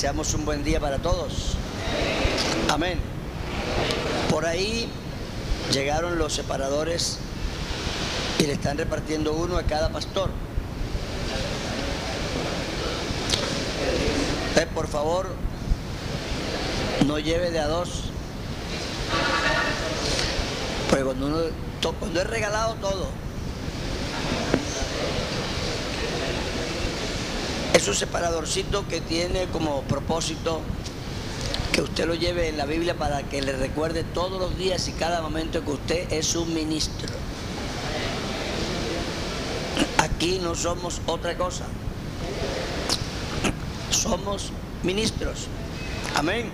Deseamos un buen día para todos. Amén. Por ahí llegaron los separadores y le están repartiendo uno a cada pastor. Eh, por favor, no lleve de a dos. Porque cuando uno cuando es regalado todo, es un separadorcito que tiene como propósito que usted lo lleve en la Biblia para que le recuerde todos los días y cada momento que usted es un ministro. Aquí no somos otra cosa. Somos ministros. Amén.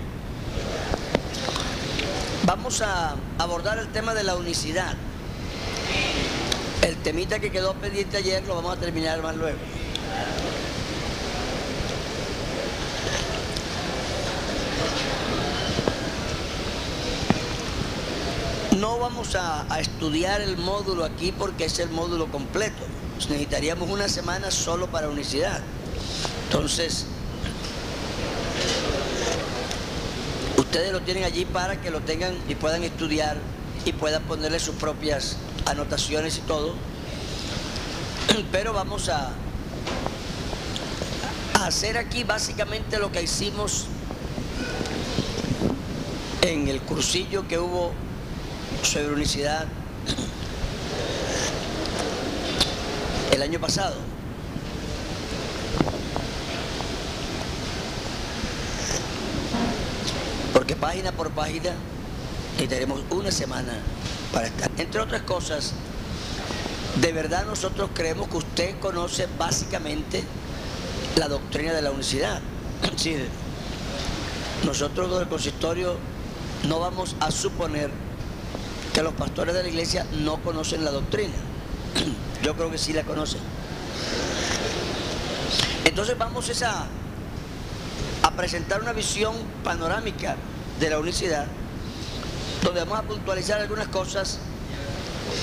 Vamos a abordar el tema de la unicidad. El temita que quedó pendiente ayer lo vamos a terminar más luego. Vamos a, estudiar el módulo aquí porque es el módulo completo. Necesitaríamos una semana solo para unicidad. Entonces, ustedes lo tienen allí para que lo tengan y puedan estudiar y puedan ponerle sus propias anotaciones y todo. Pero vamos a hacer aquí básicamente lo que hicimos en el cursillo que hubo sobre unicidad el año pasado. Porque página por página necesitaremos una semana para estar. Entre otras cosas, de verdad nosotros creemos que usted conoce básicamente la doctrina de la unicidad. Sí, nosotros del consistorio no vamos a suponer que los pastores de la iglesia no conocen la doctrina. Yo creo que sí la conocen. Entonces vamos es a, a presentar una visión panorámica de la unicidad, donde vamos a puntualizar algunas cosas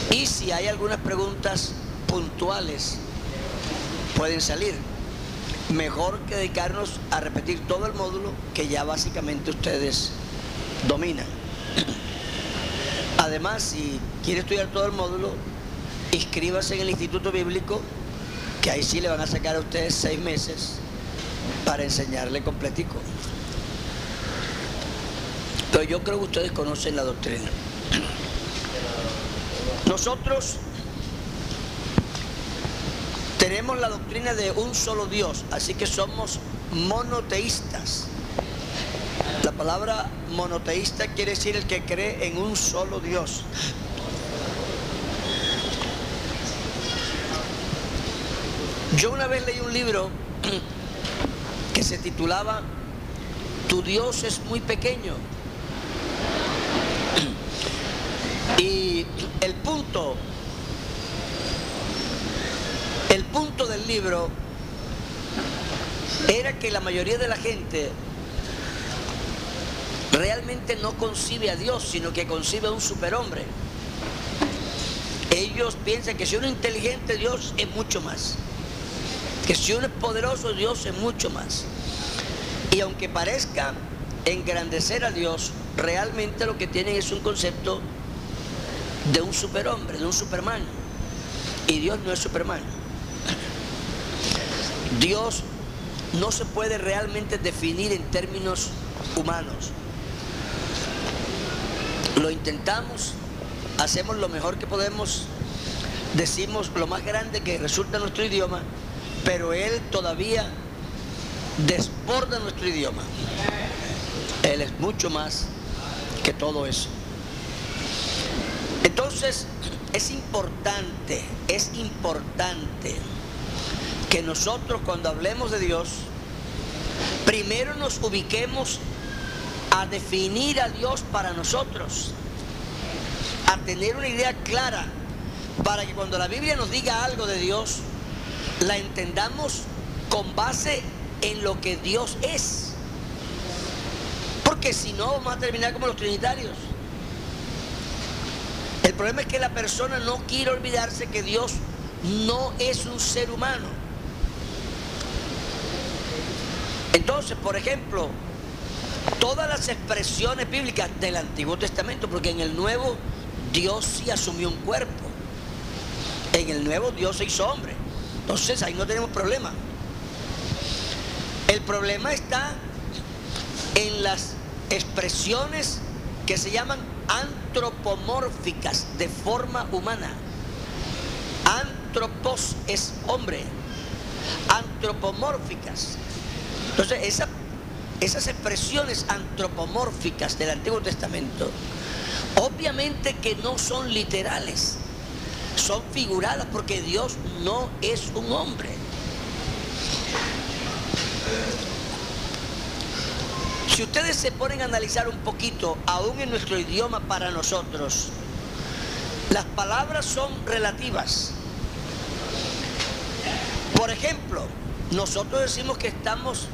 y si hay algunas preguntas puntuales pueden salir. Mejor que dedicarnos a repetir todo el módulo que ya básicamente ustedes dominan. Además, si quiere estudiar todo el módulo, inscríbase en el Instituto Bíblico, que ahí sí le van a sacar a ustedes seis meses para enseñarle completico. Pero yo creo que ustedes conocen la doctrina. Nosotros tenemos la doctrina de un solo Dios, así que somos monoteístas. La palabra monoteísta quiere decir el que cree en un solo Dios. Yo una vez leí un libro que se titulaba Tu Dios es muy pequeño. Y el punto, el punto del libro era que la mayoría de la gente realmente no concibe a Dios, sino que concibe a un superhombre. Ellos piensan que si uno es inteligente, Dios es mucho más. Que si uno es poderoso, Dios es mucho más. Y aunque parezca engrandecer a Dios, realmente lo que tienen es un concepto de un superhombre, de un superman. Y Dios no es superman. Dios no se puede realmente definir en términos humanos. Lo intentamos, hacemos lo mejor que podemos, decimos lo más grande que resulta nuestro idioma, pero Él todavía desborda nuestro idioma. Él es mucho más que todo eso. Entonces, es importante, es importante que nosotros cuando hablemos de Dios primero nos ubiquemos a definir a Dios para nosotros, a tener una idea clara, para que cuando la Biblia nos diga algo de Dios, la entendamos con base en lo que Dios es. Porque si no, vamos a terminar como los trinitarios. El problema es que la persona no quiere olvidarse que Dios no es un ser humano. Entonces, por ejemplo, todas las expresiones bíblicas del Antiguo Testamento, porque en el Nuevo Dios sí asumió un cuerpo. En el Nuevo Dios se hizo hombre. Entonces ahí no tenemos problema. El problema está en las expresiones que se llaman antropomórficas de forma humana. Antropos es hombre. Antropomórficas. Entonces, esas expresiones antropomórficas del Antiguo Testamento, obviamente que no son literales, son figuradas porque Dios no es un hombre. Si ustedes se ponen a analizar un poquito, aún en nuestro idioma para nosotros, las palabras son relativas. Por ejemplo, nosotros decimos que estamos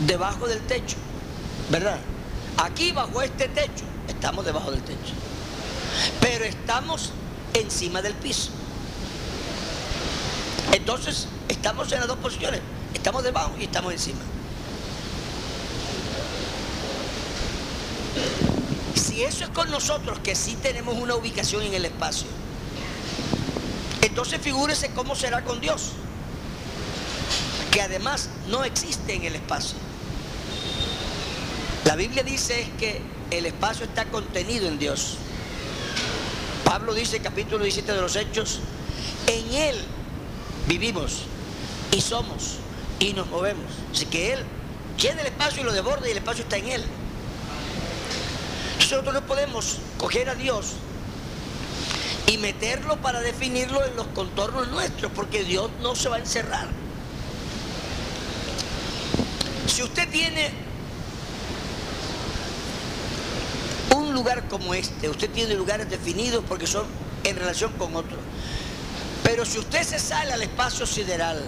debajo del techo, ¿verdad? Aquí bajo este techo, estamos debajo del techo. Pero estamos encima del piso. Entonces, estamos en las dos posiciones. Estamos debajo y estamos encima. Si eso es con nosotros, que sí tenemos una ubicación en el espacio, entonces figúrese cómo será con Dios, que además no existe en el espacio. La Biblia dice que el espacio está contenido en Dios. Pablo dice, capítulo 17 de los Hechos, en Él vivimos y somos y nos movemos. Así que Él llena el espacio y lo desborda y el espacio está en Él. Nosotros no podemos coger a Dios y meterlo para definirlo en los contornos nuestros, porque Dios no se va a encerrar. Si usted tiene un lugar como este, usted tiene lugares definidos porque son en relación con otros. Pero si usted se sale al espacio sideral,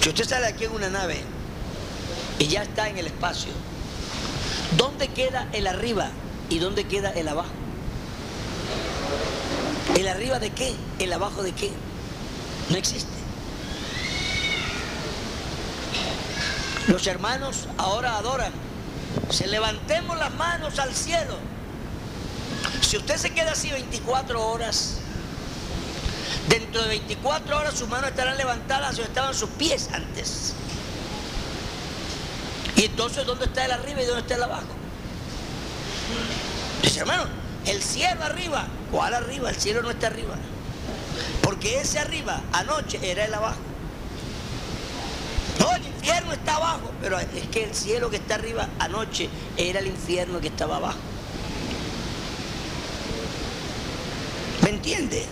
si usted sale aquí en una nave y ya está en el espacio, ¿Dónde queda el arriba y dónde queda el abajo? ¿El arriba de qué? ¿El abajo de qué? No existe. Los hermanos ahora adoran. Se levantemos las manos al cielo. Si usted se queda así 24 horas, dentro de 24 horas sus manos estarán levantadas o estaban sus pies antes. Y entonces, ¿dónde está el arriba y dónde está el abajo? Dice, hermano, el cielo arriba. ¿Cuál arriba? El cielo no está arriba. Porque ese arriba, anoche, era el abajo. Infierno está abajo. Pero es que el cielo que está arriba, anoche, era el infierno que estaba abajo. ¿Me entiende?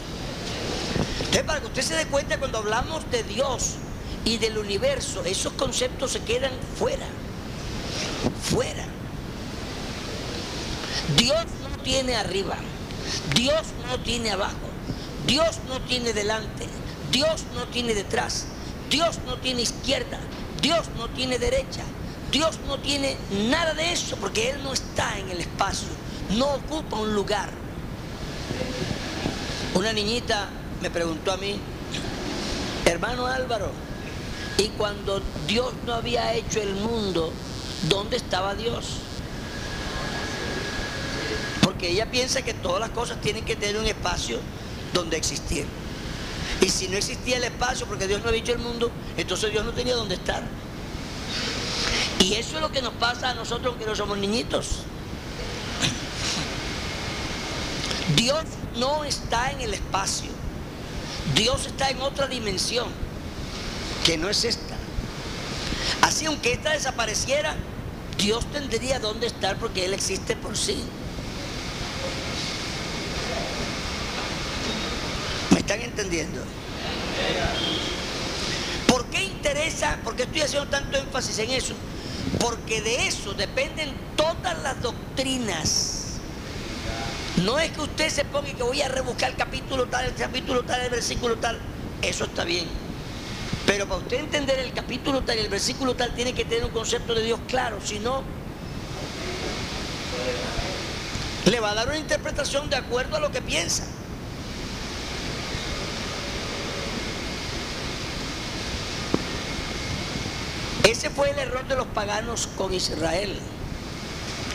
Entonces, para que usted se dé cuenta, cuando hablamos de Dios y del universo, esos conceptos se quedan fuera fuera. Dios no tiene arriba, Dios no tiene abajo, Dios no tiene delante, Dios no tiene detrás, Dios no tiene izquierda, Dios no tiene derecha, Dios no tiene nada de eso porque Él no está en el espacio, no ocupa un lugar. Una niñita me preguntó a mí, hermano Álvaro, y cuando Dios no había hecho el mundo, ¿dónde estaba Dios? Porque ella piensa que todas las cosas tienen que tener un espacio donde existir. Y si no existía el espacio porque Dios no ha dicho el mundo, entonces Dios no tenía dónde estar. Y eso es lo que nos pasa a nosotros que no somos niñitos. Dios no está en el espacio. Dios está en otra dimensión, que no es esta. Así, aunque esta desapareciera, Dios tendría dónde estar porque Él existe por sí. Están entendiendo? ¿Por qué interés de esa, porque estoy haciendo tanto énfasis en eso? Porque de eso dependen todas las doctrinas. No es que usted se ponga que voy a rebuscar el capítulo tal, el capítulo tal, el versículo tal. Eso está bien. Pero para usted entender el capítulo tal y el versículo tal, tiene que tener un concepto de Dios claro. Si no, le va a dar una interpretación de acuerdo a lo que piensa. Ese fue el error de los paganos con Israel.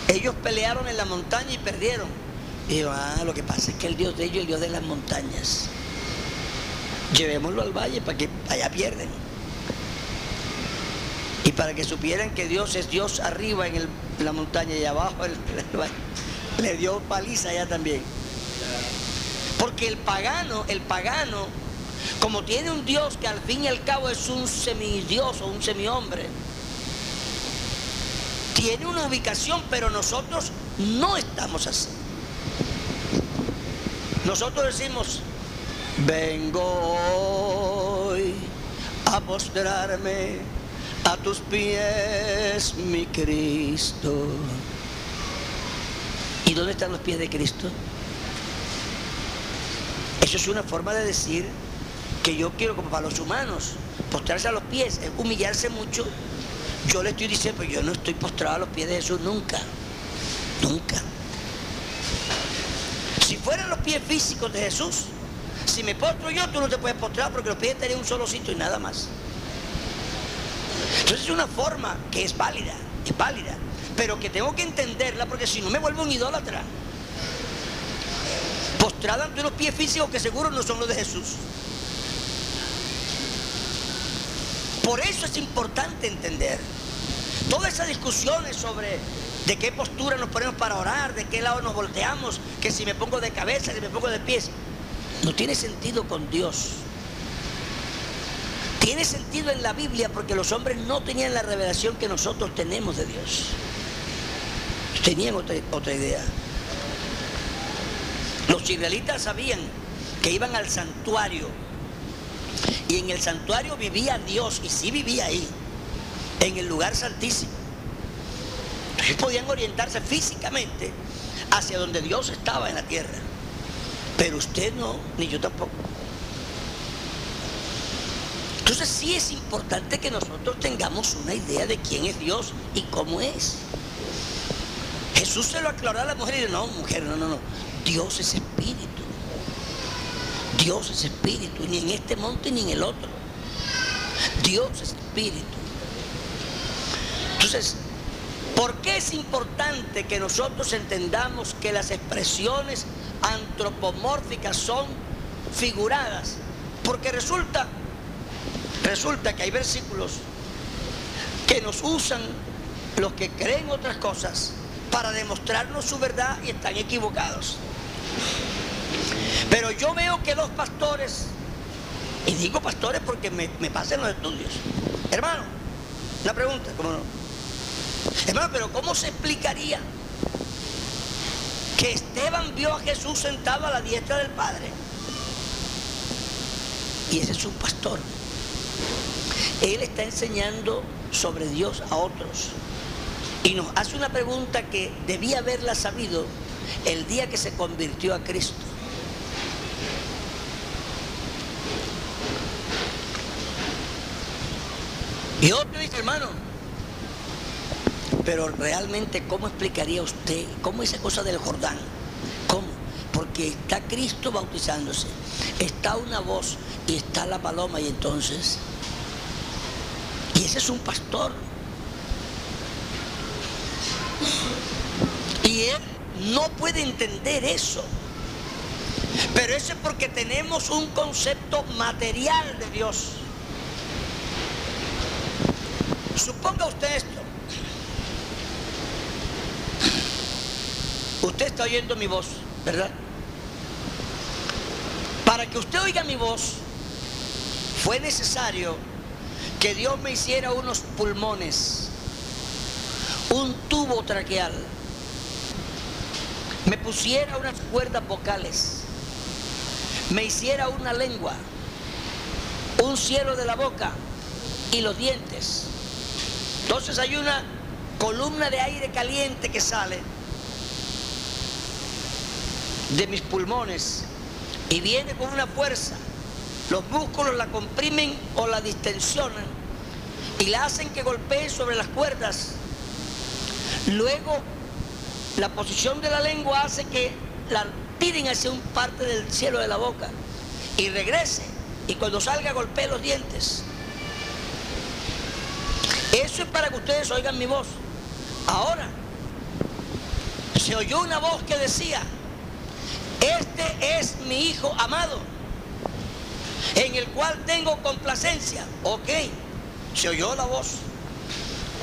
Ellos pelearon en la montaña y perdieron. Y yo, ah, lo que pasa es que el Dios de ellos es el Dios de las montañas. Llevémoslo al valle para que allá pierden. Y para que supieran que Dios es Dios arriba en, la montaña y abajo en el valle. Le dio paliza allá también. Porque el pagano, el pagano como tiene un Dios que al fin y al cabo es un semidios o un semihombre, tiene una ubicación, pero nosotros no estamos así. Nosotros decimos, vengo hoy a postrarme a tus pies, mi Cristo. ¿Y dónde están los pies de Cristo? Eso es una forma de decir que yo quiero como para los humanos, postrarse a los pies, es humillarse mucho. Yo le estoy diciendo, yo no estoy postrado a los pies de Jesús nunca, nunca. Si fueran los pies físicos de Jesús, si me postro yo, tú no te puedes postrar porque los pies estarían un solo sitio y nada más. Entonces es una forma que es válida, es válida, pero que tengo que entenderla porque si no me vuelvo un idólatra. Postrada ante unos pies físicos que seguro no son los de Jesús. Por eso es importante entender todas esas discusiones sobre de qué postura nos ponemos para orar, de qué lado nos volteamos, que si me pongo de cabeza, si me pongo de pies. No tiene sentido con Dios. Tiene sentido en la Biblia porque los hombres no tenían la revelación que nosotros tenemos de Dios. Tenían otra, otra idea. Los israelitas sabían que iban al santuario y en el santuario vivía Dios, y sí vivía ahí, en el lugar santísimo. Entonces podían orientarse físicamente hacia donde Dios estaba en la tierra. Pero usted no, ni yo tampoco. Entonces sí es importante que nosotros tengamos una idea de quién es Dios y cómo es. Jesús se lo aclaró a la mujer y dijo, no, mujer, no, no, no. Dios es espíritu. Dios es espíritu, ni en este monte ni en el otro. Dios es espíritu. Entonces, ¿por qué es importante que nosotros entendamos que las expresiones antropomórficas son figuradas? Porque resulta, resulta que hay versículos que nos usan los que creen otras cosas para demostrarnos su verdad y están equivocados. Pero yo veo que los pastores, y digo pastores porque me, pasen los estudios, hermano, una pregunta, ¿cómo no? Hermano, pero ¿cómo se explicaría que Esteban vio a Jesús sentado a la diestra del Padre? Y ese es un pastor. Él está enseñando sobre Dios a otros. Y nos hace una pregunta que debía haberla sabido el día que se convirtió a Cristo. Y otro dice, hermano, pero realmente, ¿cómo explicaría usted? ¿Cómo esa cosa del Jordán? ¿Cómo? Porque está Cristo bautizándose, está una voz y está la paloma y entonces... Y ese es un pastor. Y él no puede entender eso. Pero eso es porque tenemos un concepto material de Dios. Suponga usted esto. Usted está oyendo mi voz, ¿verdad? Para que usted oiga mi voz, fue necesario que Dios me hiciera unos pulmones, un tubo traqueal, me pusiera unas cuerdas vocales, me hiciera una lengua, un cielo de la boca, y los dientes. Entonces hay una columna de aire caliente que sale de mis pulmones y viene con una fuerza. Los músculos la comprimen o la distensionan y la hacen que golpee sobre las cuerdas. Luego, la posición de la lengua hace que la tiren hacia un parte del cielo de la boca y regrese. Y cuando salga golpee los dientes. Eso es para que ustedes oigan mi voz. Ahora, se oyó una voz que decía, este es mi hijo amado, en el cual tengo complacencia. Ok, se oyó la voz.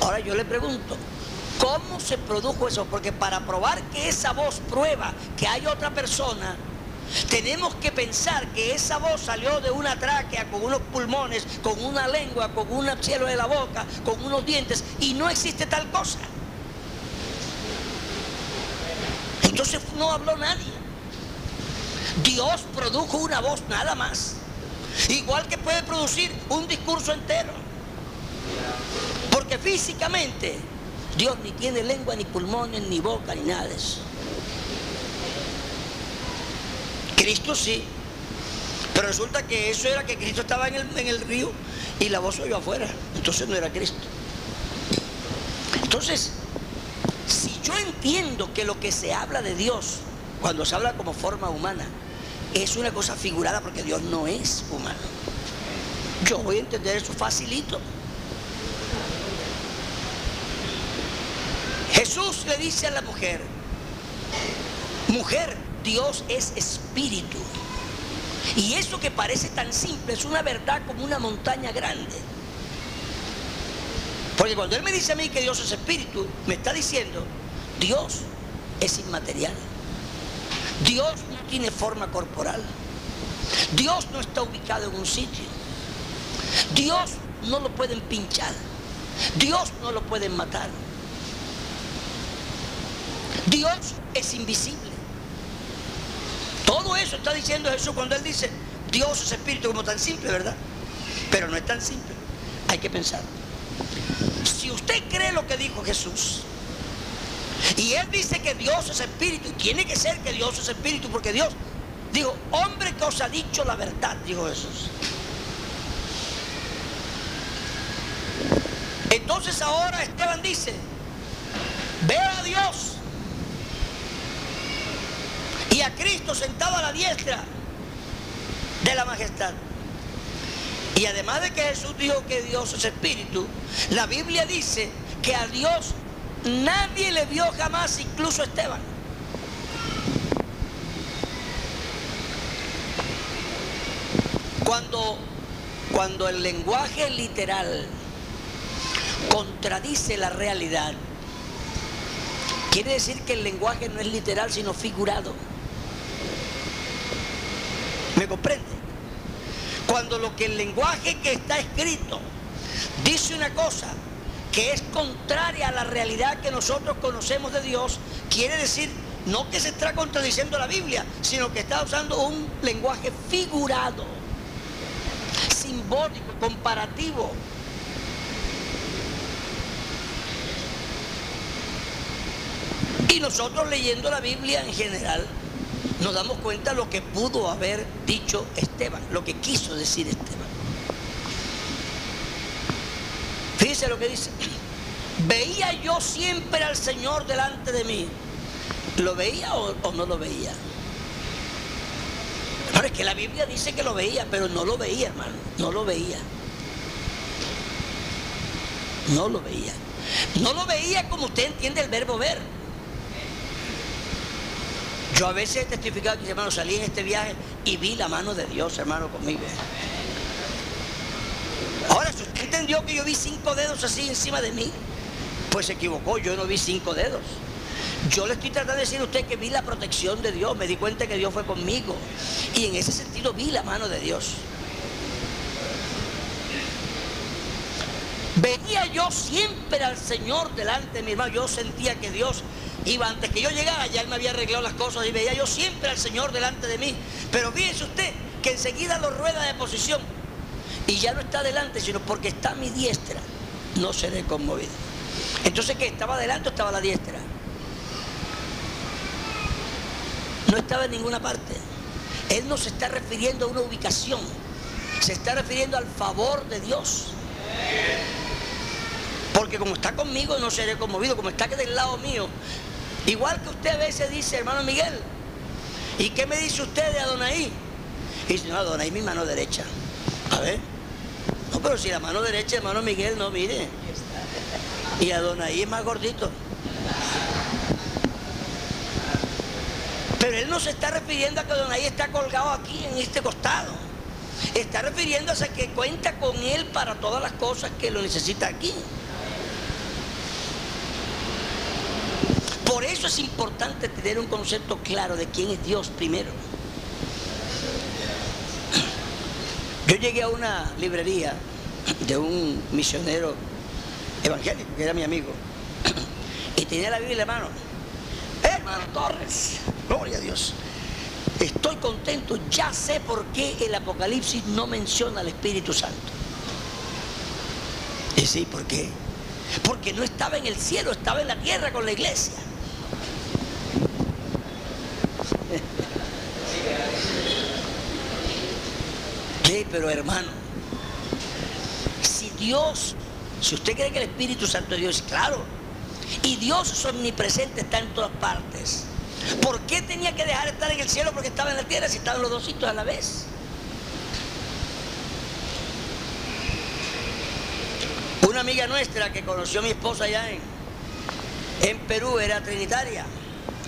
Ahora yo le pregunto, ¿cómo se produjo eso? Porque para probar que esa voz prueba que hay otra persona, tenemos que pensar que esa voz salió de una tráquea con unos pulmones, con una lengua, con un cielo de la boca, con unos dientes, y no existe tal cosa. Entonces no habló nadie. Dios produjo una voz nada más. Igual que puede producir un discurso entero. Porque físicamente Dios ni tiene lengua, ni pulmones, ni boca, ni nada de eso. Cristo sí. Pero resulta que eso era que Cristo estaba en el, en el río y la voz oyó afuera. Entonces no era Cristo. Entonces, si yo entiendo que lo que se habla de Dios, cuando se habla como forma humana, es una cosa figurada porque Dios no es humano. Yo voy a entender eso facilito. Jesús le dice a la mujer, mujer, Dios es espíritu. Y eso que parece tan simple es una verdad como una montaña grande. Porque cuando Él me dice a mí que Dios es espíritu, me está diciendo, Dios es inmaterial. Dios no tiene forma corporal. Dios no está ubicado en un sitio. Dios no lo pueden pinchar. Dios no lo pueden matar. Dios es invisible. Eso está diciendo Jesús cuando Él dice, Dios es espíritu como tan simple, ¿verdad? Pero no es tan simple. Hay que pensar. Si usted cree lo que dijo Jesús, y él dice que Dios es espíritu. Tiene que ser que Dios es espíritu, porque Dios dijo, hombre que os ha dicho la verdad, dijo Jesús. Entonces ahora Esteban dice, veo a Dios a Cristo sentado a la diestra de la majestad. Y además de que Jesús dijo que Dios es espíritu, la Biblia dice que a Dios Nadie le vio jamás, incluso Esteban. Cuando, cuando el lenguaje literal contradice la realidad, quiere decir que el lenguaje no es literal, sino figurado. ¿Me comprende? Cuando lo que el lenguaje que está escrito dice una cosa, que es contraria a la realidad que nosotros conocemos de Dios, quiere decir no que se está contradiciendo la Biblia, sino que está usando un lenguaje figurado, simbólico, comparativo. Y nosotros leyendo la Biblia en general, nos damos cuenta lo que pudo haber dicho Esteban, lo que quiso decir Esteban. Fíjese lo que dice. Veía yo siempre al Señor delante de mí. ¿Lo veía o, no lo veía? Ahora es que la Biblia dice que lo veía, pero no lo veía, hermano. No lo veía. No lo veía. No lo veía como usted entiende el verbo ver. Yo a veces he testificado que, hermano, salí en este viaje y vi la mano de Dios, hermano, conmigo. Ahora, si usted entendió que yo vi cinco dedos así encima de mí, pues se equivocó, yo no vi cinco dedos. Yo le estoy tratando de decir a usted que vi la protección de Dios, me di cuenta que Dios fue conmigo. Y en ese sentido vi la mano de Dios. Venía yo siempre al Señor delante de mi hermano. Yo sentía que Dios iba antes que yo llegara, ya Él me había arreglado las cosas y veía yo siempre al Señor delante de mí. Pero fíjese usted que enseguida lo rueda de posición y ya no está adelante, sino porque está a mi diestra, no seré conmovido. Entonces, ¿qué? ¿Estaba adelante o estaba a la diestra? No estaba en ninguna parte. Él no se está refiriendo a una ubicación, se está refiriendo al favor de Dios. Porque como está conmigo no seré conmovido, como está del lado mío. Igual que usted a veces dice, hermano Miguel, ¿y qué me dice usted de Adonai? Y dice, no, Adonai mi mano derecha. A ver. No, pero si la mano derecha, hermano Miguel, no, mire. Y Adonai es más gordito. Pero él no se está refiriendo a que Adonai está colgado aquí en este costado. Está refiriéndose a que cuenta con él para todas las cosas que lo necesita aquí. Por eso es importante tener un concepto claro de quién es Dios primero. Yo llegué a una librería de un misionero evangélico, que era mi amigo, y tenía la Biblia en la mano. Hermano Torres, gloria a Dios. Estoy contento, ya sé por qué el Apocalipsis no menciona al Espíritu Santo. Y sí, ¿por qué? Porque no estaba en el cielo, estaba en la tierra con la iglesia. Sí, pero hermano, si Dios, si usted cree que el Espíritu Santo de Dios, claro, y Dios es omnipresente, está en todas partes. ¿Por qué tenía que dejar de estar en el cielo porque estaba en la tierra si estaban los dos sitios a la vez? Una amiga nuestra que conoció a mi esposa allá en, en Perú era trinitaria,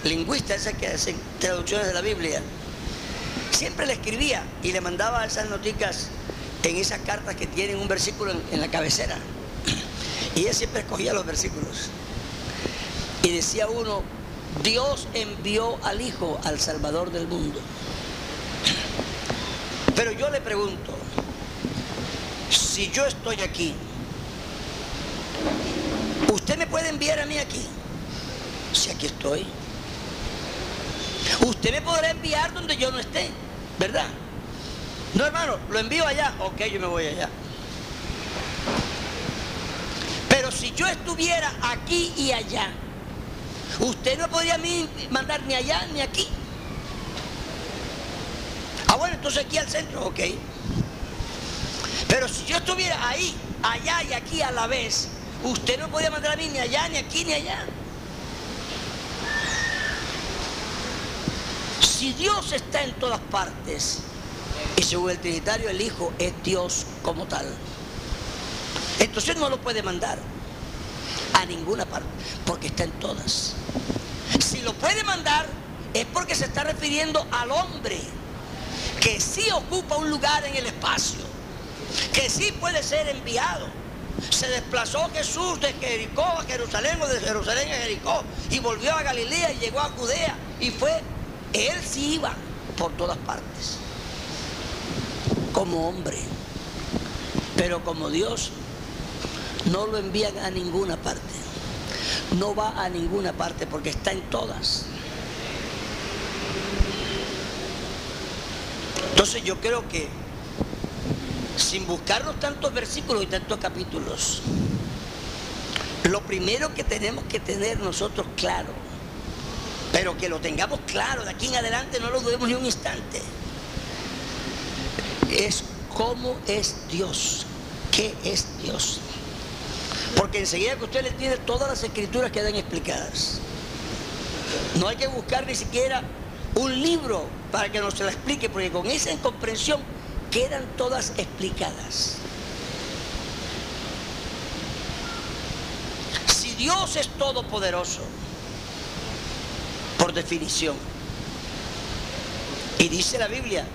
lingüista, esa que hacen traducciones de la Biblia. Siempre le escribía y le mandaba esas noticas en esas cartas que tienen un versículo en, en la cabecera. Y ella siempre escogía los versículos. Y decía uno, Dios envió al Hijo, al Salvador del mundo. Pero yo le pregunto, si yo estoy aquí, ¿usted me puede enviar a mí aquí? Si aquí estoy. Usted me podrá enviar donde yo no esté, ¿verdad? No, hermano, lo envío allá. Ok, yo me voy allá. Pero si yo estuviera aquí y allá, usted no podría a mí mandar ni allá ni aquí. Ah, bueno, entonces aquí al centro, ok. Pero si yo estuviera ahí, allá y aquí a la vez, usted no podía mandar a mí ni allá, ni aquí, ni allá. Si Dios está en todas partes, y según el Trinitario el Hijo es Dios como tal, entonces no lo puede mandar a ninguna parte, porque está en todas. Si lo puede mandar es porque se está refiriendo al hombre, que sí ocupa un lugar en el espacio, que sí puede ser enviado. Se desplazó Jesús de Jericó a Jerusalén o de Jerusalén a Jericó y volvió a Galilea y llegó a Judea y fue, él sí iba por todas partes, como hombre, pero como Dios no lo envían a ninguna parte. No va a ninguna parte porque está en todas. Entonces yo creo que sin buscarnos tantos versículos y tantos capítulos, lo primero que tenemos que tener nosotros claro, pero que lo tengamos claro de aquí en adelante, no lo dudemos ni un instante, es cómo es Dios, qué es Dios. Porque enseguida que usted le tiene todas las escrituras quedan explicadas. No hay que buscar ni siquiera un libro para que nos se la explique, porque con esa incomprensión quedan todas explicadas. Si Dios es todopoderoso, por definición, y dice la Biblia,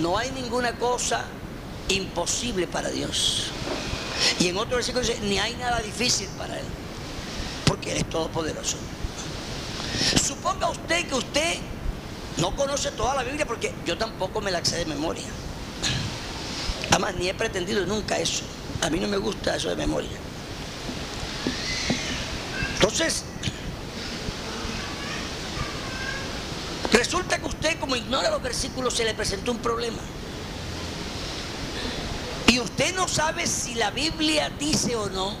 no hay ninguna cosa imposible para Dios. Y en otro versículo dice, ni hay nada difícil para Él, porque Él es todopoderoso. Suponga usted que usted no conoce toda la Biblia, porque yo tampoco me la sé de memoria. Además, ni he pretendido nunca eso. A mí no me gusta eso de memoria. Entonces, resulta que usted como ignora los versículos se le presentó un problema. Y usted no sabe si la Biblia dice o no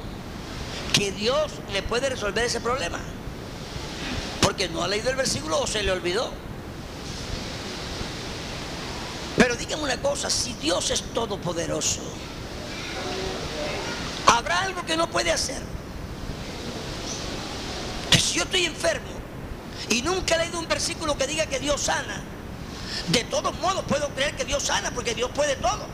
que Dios le puede resolver ese problema. Porque no ha leído el versículo o se le olvidó. Pero dígame una cosa, si Dios es todopoderoso, ¿habrá algo que no puede hacer? si yo estoy enfermo y nunca he leído un versículo que diga que Dios sana, de todos modos puedo creer que Dios sana porque Dios puede todo.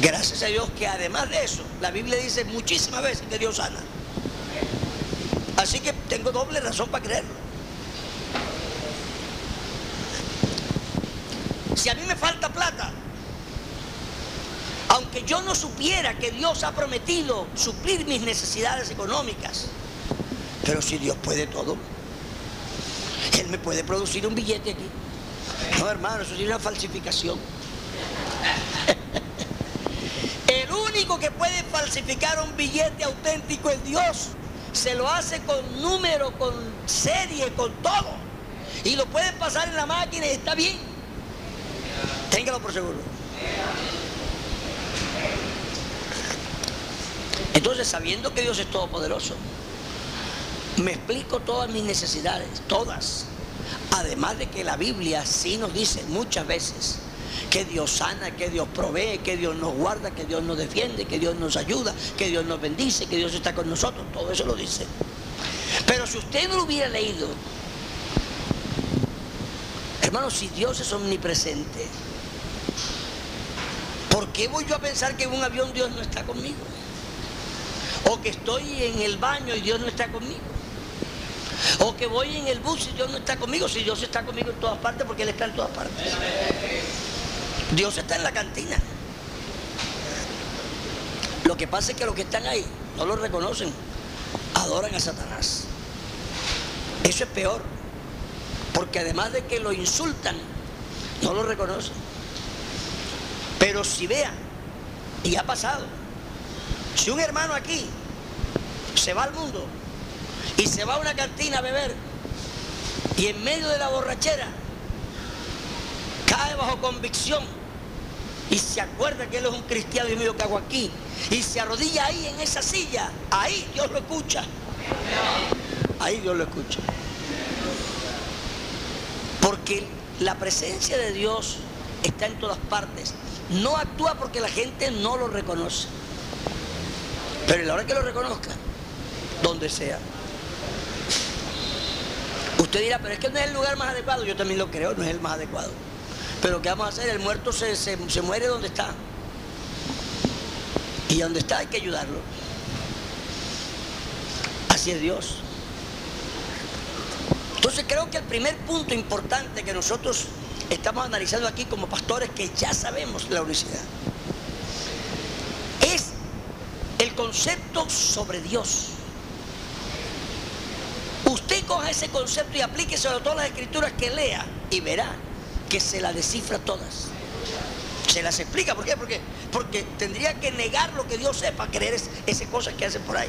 Gracias a Dios que además de eso, la Biblia dice muchísimas veces que Dios sana. Así que tengo doble razón para creerlo. Si a mí me falta plata, aunque yo no supiera que Dios ha prometido suplir mis necesidades económicas, pero si Dios puede todo, Él me puede producir un billete aquí. No, hermano, eso es una falsificación. El único que puede falsificar un billete auténtico es Dios. Se lo hace con número, con serie, con todo. Y lo puede pasar en la máquina y está bien. Téngalo por seguro. Entonces, sabiendo que Dios es todopoderoso, me explico todas mis necesidades, todas. Además de que la Biblia sí nos dice muchas veces que Dios sana, que Dios provee, que Dios nos guarda, que Dios nos defiende, que Dios nos ayuda, que Dios nos bendice, que Dios está con nosotros. Todo eso lo dice. Pero si usted no lo hubiera leído, hermano, si Dios es omnipresente, ¿por qué voy yo a pensar que en un avión Dios no está conmigo? O que estoy en el baño y Dios no está conmigo. O que voy en el bus y Dios no está conmigo. Si Dios está conmigo en todas partes, porque Él está en todas partes. Dios está en la cantina. Lo que pasa es que los que están ahí no lo reconocen. Adoran a Satanás. Eso es peor. Porque además de que lo insultan, no lo reconocen. Pero si vean, y ha pasado, si un hermano aquí se va al mundo y se va a una cantina a beber y en medio de la borrachera cae bajo convicción y se acuerda que él es un cristiano y mío que hago aquí y se arrodilla ahí en esa silla, ahí Dios lo escucha. Ahí Dios lo escucha. Porque la presencia de Dios está en todas partes. No actúa porque la gente no lo reconoce. Pero a la hora que lo reconozca, donde sea. Usted dirá, pero es que no es el lugar más adecuado. Yo también lo creo, no es el más adecuado. Pero ¿qué vamos a hacer? El muerto se, se muere donde está. Y donde está hay que ayudarlo. Así es Dios. Entonces creo que el primer punto importante que nosotros estamos analizando aquí como pastores, que ya sabemos la unicidad, es el concepto sobre Dios. Usted coja ese concepto y aplíqueselo a todas las escrituras que lea y verá que se las descifra todas. Se las explica, ¿por qué? Porque, porque tendría que negar lo que Dios sepa, creer esas cosas que hacen por ahí.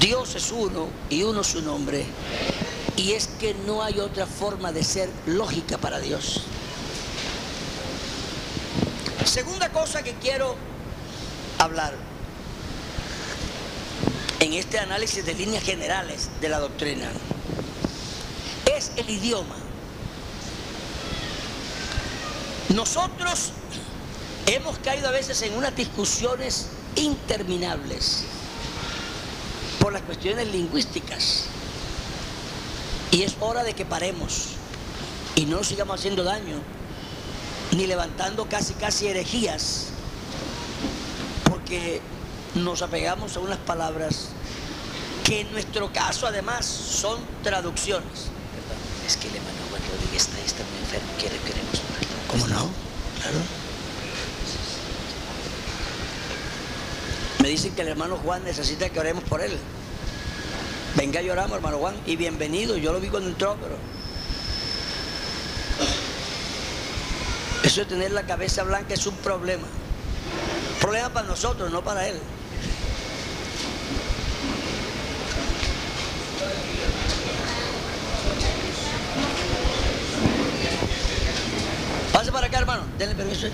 Dios es uno y uno su nombre. Y es que no hay otra forma de ser lógica para Dios. Segunda cosa que quiero hablar en este análisis de líneas generales de la doctrina es el idioma. Nosotros hemos caído a veces en unas discusiones interminables por las cuestiones lingüísticas. Y es hora de que paremos y no sigamos haciendo daño, ni levantando casi casi herejías, porque nos apegamos a unas palabras que en nuestro caso además son traducciones. Es que el hermano Juan Rodríguez está, está muy enfermo, quiere queremos ¿Cómo no? Claro. Me dicen que el hermano Juan necesita que oremos por él. Venga, lloramos, hermano Juan, y bienvenido. Yo lo vi cuando entró, pero. Eso de tener la cabeza blanca es un problema. Problema para nosotros, no para él. Pase para acá, hermano. Denle permiso.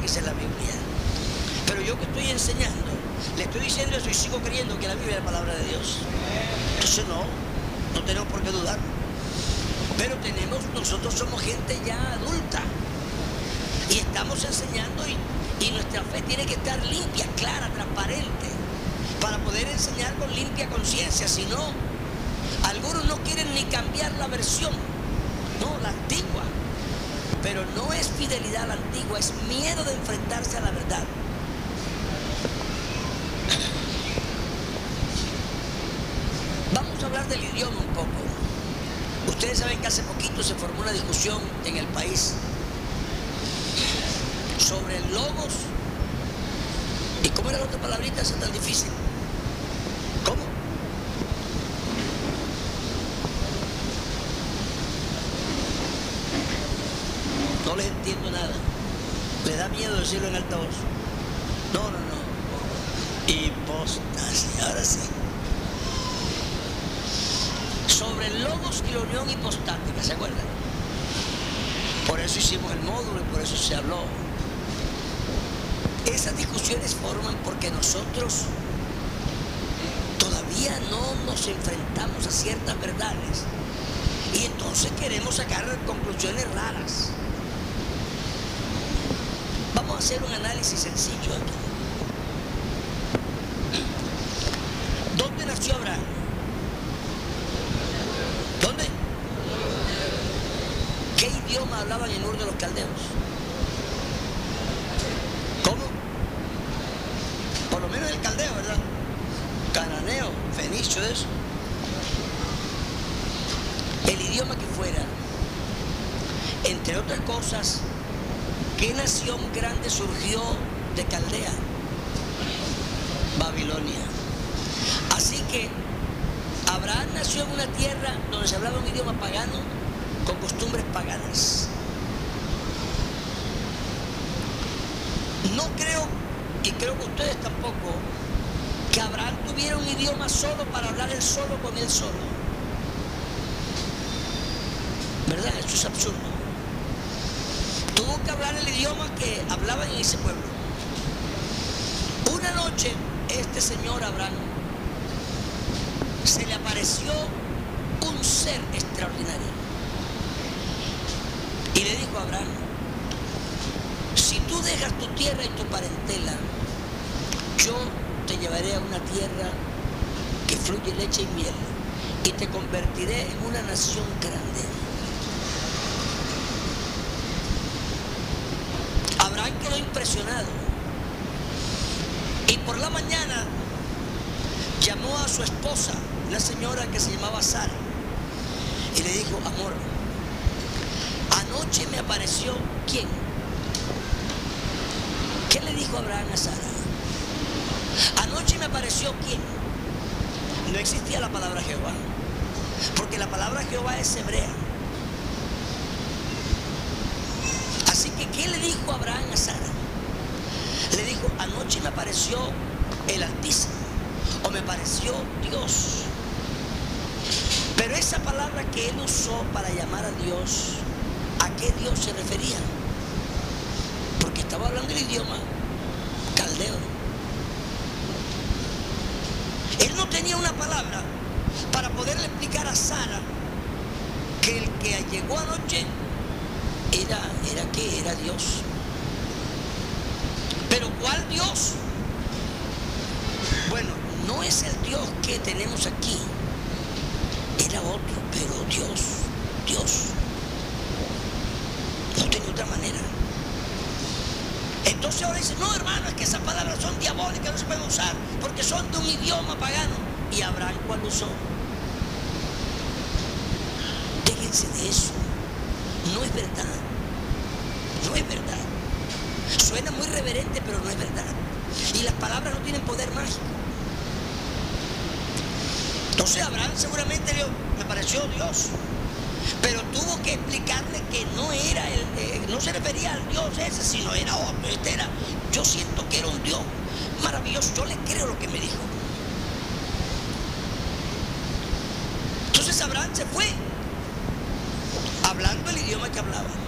Que sea la Biblia. Pero yo que estoy enseñando, le estoy diciendo eso y sigo creyendo que la Biblia es la palabra de Dios. Entonces no, no tenemos por qué dudar. Pero tenemos, nosotros somos gente ya adulta y estamos enseñando y nuestra fe tiene que estar limpia, clara, transparente, para poder enseñar con limpia conciencia. Si no, algunos no quieren ni cambiar la versión, no, la antigua. Pero no es fidelidad a la antigua, es miedo de enfrentarse a la verdad. Vamos a hablar del idioma un poco. Ustedes saben que hace poquito se formó una discusión en el país sobre el logos. ¿Y cómo era la otra palabrita? Esa tan difícil. ¿Cómo? No les entiendo nada. Les da miedo en. No, no, no. Hipostasia, ahora sí. Sobre el logos y la unión hipostática, ¿se acuerdan? Por eso hicimos el módulo y por eso se habló. Esas discusiones forman porque nosotros todavía no nos enfrentamos a ciertas verdades y entonces queremos sacar conclusiones raras. Hacer un análisis sencillo aquí. ¿Dónde nació Abraham? ¿Dónde? ¿Qué idioma hablaban en Ur de los Caldeos? ¿Cómo? Por lo menos el caldeo, ¿verdad? Cananeo, fenicio, eso. El idioma que fuera, entre otras cosas, ¿qué nación grande surgió de Caldea? Babilonia. Así que Abraham nació en una tierra donde se hablaba un idioma pagano con costumbres paganas. No creo, y creo que ustedes tampoco, que Abraham tuviera un idioma solo para hablar él solo con él solo. ¿Verdad? Eso es absurdo. Tuvo que hablar el idioma que hablaban en ese pueblo. Una noche, este señor Abraham se le apareció un ser extraordinario. Y le dijo a Abraham, si tú dejas tu tierra y tu parentela, yo te llevaré a una tierra que fluye leche y miel y te convertiré en una nación grande. Y por la mañana llamó a su esposa, una señora que se llamaba Sara, y le dijo, amor, anoche me apareció quién. ¿Qué le dijo Abraham a Sara? Anoche me apareció quién. No existía la palabra Jehová, porque la palabra Jehová es hebrea. Así que, ¿qué le dijo Abraham a Sara? Anoche me apareció el Altísimo, o me apareció Dios. Pero esa palabra que él usó para llamar a Dios, ¿a qué Dios se refería? Porque estaba hablando el idioma caldeo. Él no tenía una palabra para poderle explicar a Sara que el que llegó anoche era, era que era Dios. Pero ¿cuál Dios? Bueno, no es el Dios que tenemos aquí. Era otro, pero Dios, Dios. No tenía otra manera. Entonces ahora dice, no hermano, es que esas palabras son diabólicas, no se pueden usar, porque son de un idioma pagano. ¿Y Abraham cuál usó? Déjense de eso. No es verdad. No es verdad. Suena muy reverente, pero no es verdad. Y las palabras no tienen poder mágico. Entonces Abraham seguramente le, me pareció Dios. Pero tuvo que explicarle que no era el, eh, no se refería al Dios ese, sino era otro. Este era, yo siento que era un Dios maravilloso. Yo le creo lo que me dijo. Entonces Abraham se fue hablando el idioma que hablaba.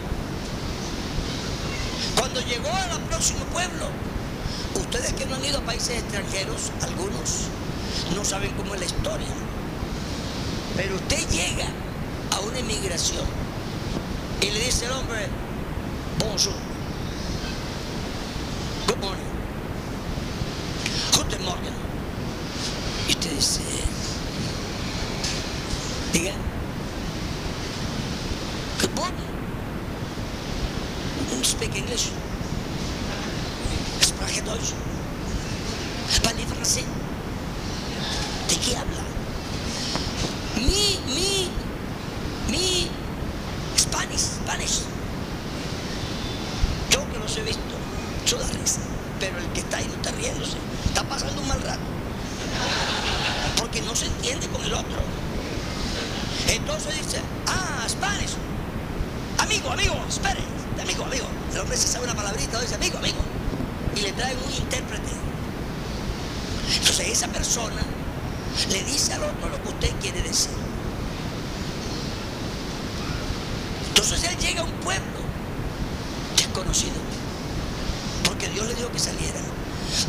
Cuando llegó al próximo pueblo, ustedes que no han ido a países extranjeros, algunos no saben cómo es la historia, pero usted llega a una inmigración y le dice al hombre, bonjour, good morning, guten morgen. Y usted dice, diga, good morning. Speak English. Sprache Deutsch. Parle français. ¿De qué habla? Mi, mi, mi, Spanish, Spanish. Yo que los he visto, yo da risa. Pero el que está ahí no está riéndose. Está pasando un mal rato. Porque no se entiende con el otro. Entonces dice, ah, Spanish. Amigo, amigo, espere. Amigo, amigo. El hombre se sabe una palabrita, dice amigo, amigo. Y le traen un intérprete. Entonces esa persona le dice al otro lo que usted quiere decir. Entonces él llega a un pueblo desconocido, Dios le dijo que saliera.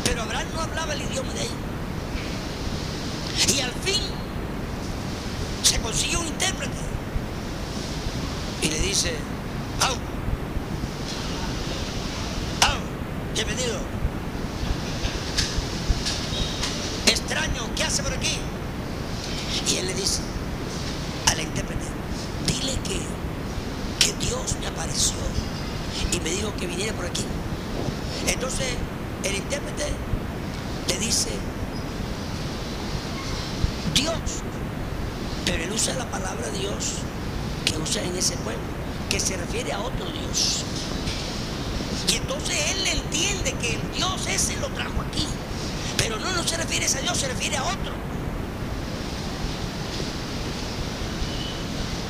Pero Abraham no hablaba el idioma de ellos. Y al fin se consigue un intérprete y le dice, ¡Au! ¡Au! Extraño, ¿qué hace por aquí? Y él le dice al intérprete, dile que, que Dios me apareció y me dijo que viniera por aquí. Entonces el intérprete le dice, Dios, pero él usa la palabra Dios que usa en ese pueblo, que se refiere a otro Dios. Y entonces él entiende que el Dios ese lo trajo aquí. Pero no, no se refiere a ese Dios, se refiere a otro.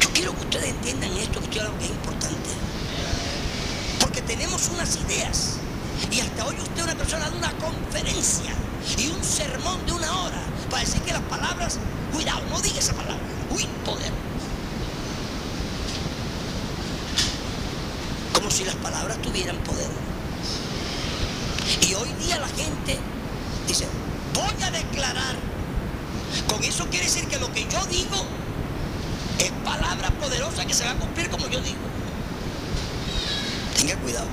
Yo quiero que ustedes entiendan esto, que estoy hablando que es importante. Porque tenemos unas ideas. Y hasta hoy usted es una persona de una conferencia y un sermón de una hora para decir que las palabras, cuidado, no diga esa palabra. Uy, poder. Como si las palabras tuvieran poder. Y hoy día la gente dice, voy a declarar. Con eso quiere decir que lo que yo digo es poderosa que se va a cumplir como yo digo. Tenga cuidado.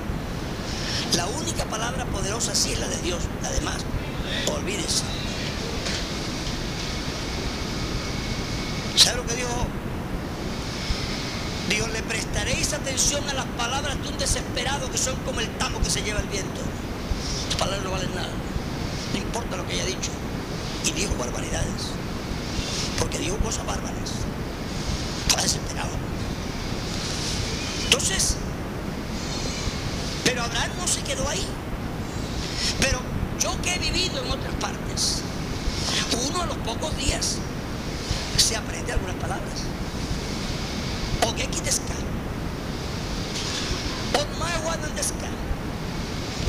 La única palabra poderosa sí es la de Dios. La demás, olvídese. ¿Sabe lo que dijo? Dios, le prestaréis atención a las palabras de un desesperado que son como el tamo que se lleva el viento. Las palabras no valen nada. No importa lo que haya dicho. Y dijo barbaridades. Porque dijo cosas bárbaras. Estaba desesperado. Pero Abraham no se quedó ahí. Pero yo que he vivido en otras partes, uno a los pocos días se aprende algunas palabras. O que deska. O mae wadan deska.